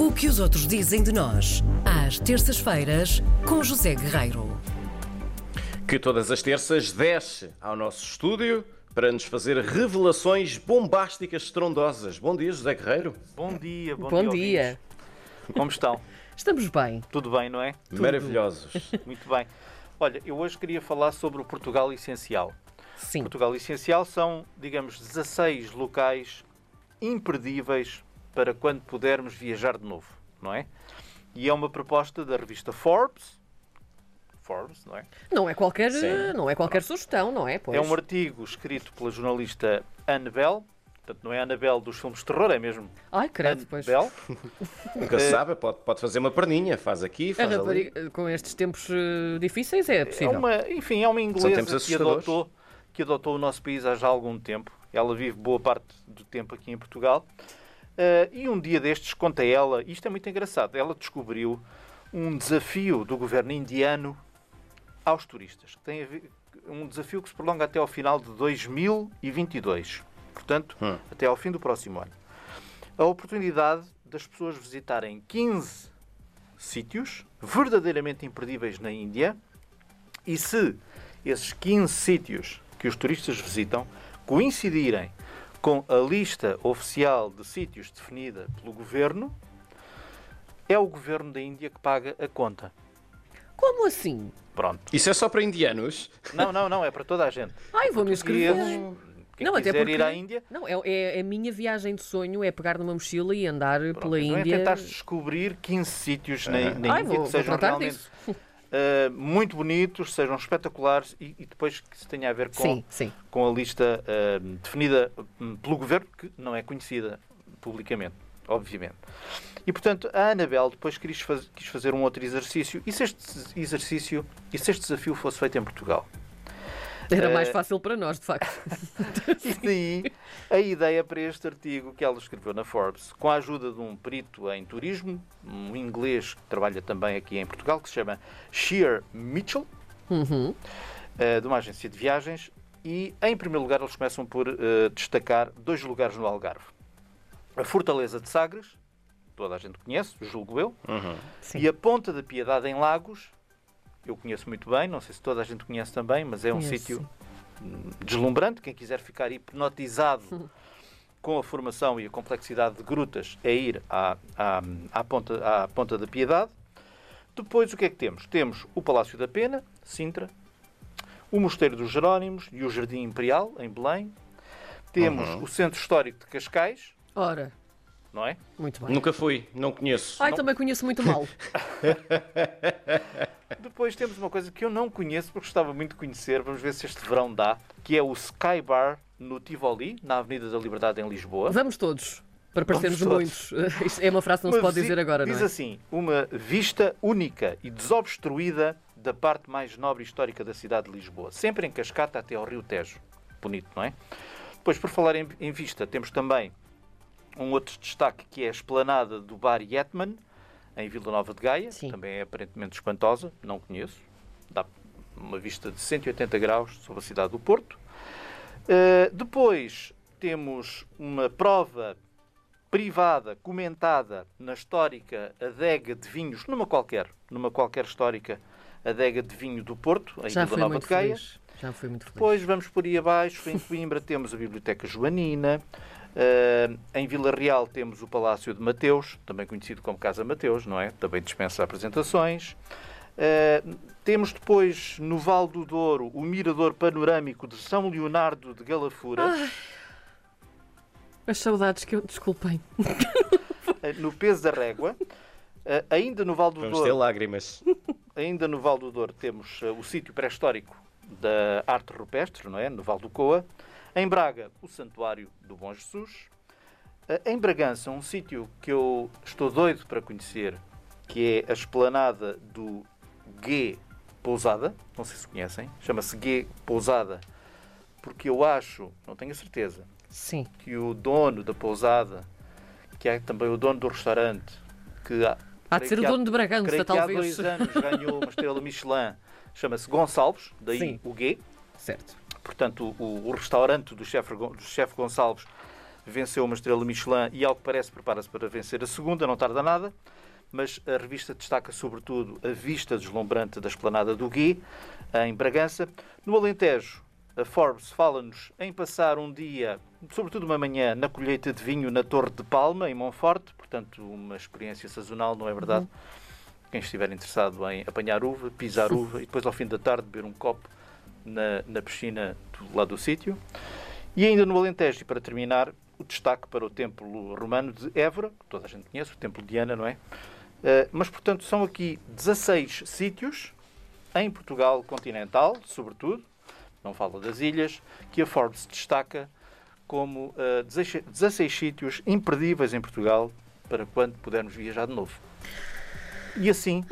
O que os outros dizem de nós, às terças-feiras, com José Guerreiro. Que todas as terças desce ao nosso estúdio para nos fazer revelações bombásticas, estrondosas. Bom dia, José Guerreiro. Bom dia, bom, Bom dia. dia. Como estão? Estamos bem. Tudo bem, não é? Maravilhosos. Muito bem. Olha, eu hoje queria falar sobre o Portugal Essencial. Sim. Portugal Essencial são, digamos, 16 locais imperdíveis para quando pudermos viajar de novo, não é? E é uma proposta da revista Forbes. Forbes, não é? Não é qualquer, Sim. não é qualquer sugestão, não é? Pois. É um artigo escrito pela jornalista Annabel. Portanto, não é a Annabel dos filmes de terror, é mesmo Ai, credo, pois. Annabel. Nunca se sabe, pode, pode fazer uma perninha. Faz aqui, A faz ali. rapariga, com estes tempos eh, difíceis, é É possível. uma, enfim, é uma inglesa que adotou, que adotou o nosso país há já algum tempo. Ela vive boa parte do tempo aqui em Portugal. Eh, e um dia destes, conta ela, isto é muito engraçado, ela descobriu um desafio do governo indiano aos turistas. Tem a ver, um desafio que se prolonga até ao final de 2022. Portanto, Hum. até ao fim do próximo ano. A oportunidade das pessoas visitarem 15 sítios verdadeiramente imperdíveis na Índia e se esses 15 sítios que os turistas visitam coincidirem com a lista oficial de sítios definida pelo governo, é o governo da Índia que paga a conta. Como assim? Pronto. Isso é só para indianos? Não, não, não, é para toda a gente. Ai, vou-me inscrever. Quem Não, até quiser porque... ir à Índia, Não, é, é a minha viagem de sonho, é pegar numa mochila e andar pronto, pela então é Índia. tentar descobrir 15 sítios na, na Ai, Índia vou, que sejam realmente disso. Uh, muito bonitos, sejam espetaculares e, e depois que se tenha a ver com, Sim, sim. com a lista uh, definida hum, pelo governo, que não é conhecida publicamente, obviamente. E portanto, a Anabel depois quis, faz- quis fazer um outro exercício. E se este exercício, e se este desafio fosse feito em Portugal? Era Eh, mais fácil para nós, de facto. E daí a ideia para este artigo que ela escreveu na Forbes, com a ajuda de um perito em turismo, um inglês que trabalha também aqui em Portugal, que se chama Shear Mitchell, Uhum. eh, de uma agência de viagens. E, em primeiro lugar, eles começam por eh, destacar dois lugares no Algarve. A Fortaleza de Sagres, toda a gente conhece, julgo eu, Uhum. Sim. e a Ponta da Piedade em Lagos, eu conheço muito bem, não sei se toda a gente conhece também, mas é um sítio deslumbrante. Quem quiser ficar hipnotizado com a formação e a complexidade de grutas é ir à, à, à ponta, à Ponta da Piedade. Depois, o que é que temos? Temos o Palácio da Pena, Sintra, o Mosteiro dos Jerónimos e o Jardim Imperial, em Belém. Temos Uhum. o Centro Histórico de Cascais, Ora, não é? muito bem. Nunca fui, não conheço. Ai, também conheço muito mal. Depois temos uma coisa que eu não conheço porque gostava muito de conhecer, vamos ver se este verão dá, que é o Sky Bar no Tivoli, na Avenida da Liberdade em Lisboa. Vamos todos, para parecermos muitos. Isto é uma frase que não se Uma pode dizer agora, não Diz é? assim, uma vista única e desobstruída da parte mais nobre e histórica da cidade de Lisboa, sempre em cascata até ao Rio Tejo. Bonito, não é? Depois, por falar em, em vista, temos também um outro destaque que é a esplanada do Bar Yetman, em Vila Nova de Gaia. Sim. Também é aparentemente espantosa, não conheço. Dá uma vista de 180 graus sobre a cidade do Porto. Uh, depois temos uma prova privada, comentada na histórica adega de vinhos, numa qualquer, numa qualquer histórica adega de vinho do Porto, em Já Vila Nova de Gaia. feliz. Já fui muito feliz. Depois vamos por aí abaixo, em Coimbra temos a Biblioteca Joanina, eh, em Vila Real temos o Palácio de Mateus, também conhecido como Casa Mateus, não é? Também dispensa apresentações. Eh, temos depois no Val do Douro o Mirador Panorâmico de São Leonardo de Galafura. As saudades que eu. Desculpem. Eh, no Peso da Régua. Eh, ainda no Val do Vamos ter Douro, lágrimas. ainda no Val do Douro temos o sítio pré-histórico da arte rupestre, não é? No Val do Coa. Em Braga, o Santuário do Bom Jesus. Eh, Em Bragança, um sítio que eu estou doido para conhecer, que é a esplanada do Gué Pousada. Não sei se conhecem. Chama-se Gué Pousada. Porque eu acho, não tenho a certeza, Sim. que o dono da pousada, que é também o dono do restaurante, que há, Há de ser o que há- dono de Bragança, que há talvez. dois anos ganhou uma estrela Michelin, chama-se Gonçalves, daí Sim. o Gué. Certo. Portanto, o, o restaurante do chefe do chefe Gonçalves venceu uma estrela Michelin e, ao que parece, prepara-se para vencer a segunda, não tarda nada. Mas a revista destaca sobretudo a vista deslumbrante da esplanada do Gui, em Bragança. No Alentejo, a Forbes fala-nos em passar um dia, sobretudo uma manhã, na colheita de vinho na Torre de Palma, em Monforte. Portanto, uma experiência sazonal, não é verdade? Quem estiver interessado em apanhar uva, pisar uva e depois, ao fim da tarde, beber um copo na, na piscina do lado do sítio. E ainda no Alentejo, e para terminar, o destaque para o templo romano de Évora, que toda a gente conhece, o templo de Ana, não é? Uh, mas, portanto, são aqui 16 sítios em Portugal continental, sobretudo, não fala das ilhas, que a Forbes destaca como uh, 16, 16 sítios imperdíveis em Portugal para quando pudermos viajar de novo. E assim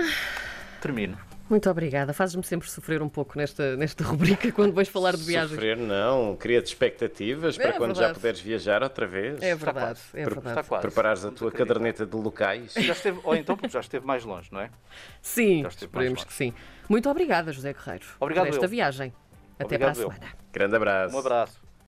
termino. Muito obrigada. Fazes-me sempre sofrer um pouco nesta, nesta rubrica quando vais falar de viagens. Sofrer não, cria-te expectativas para É quando já verdade. puderes viajar outra vez. É Está verdade, quase. é verdade. Está quase. Preparares a tua caderneta de locais. Já esteve, ou então porque já esteve mais longe, não é? Sim, Já esteve mais esperemos longe. que sim. Muito obrigada, José Guerreiro, Obrigado por esta eu. viagem. Até Obrigado para a eu. semana. Grande abraço. Um abraço.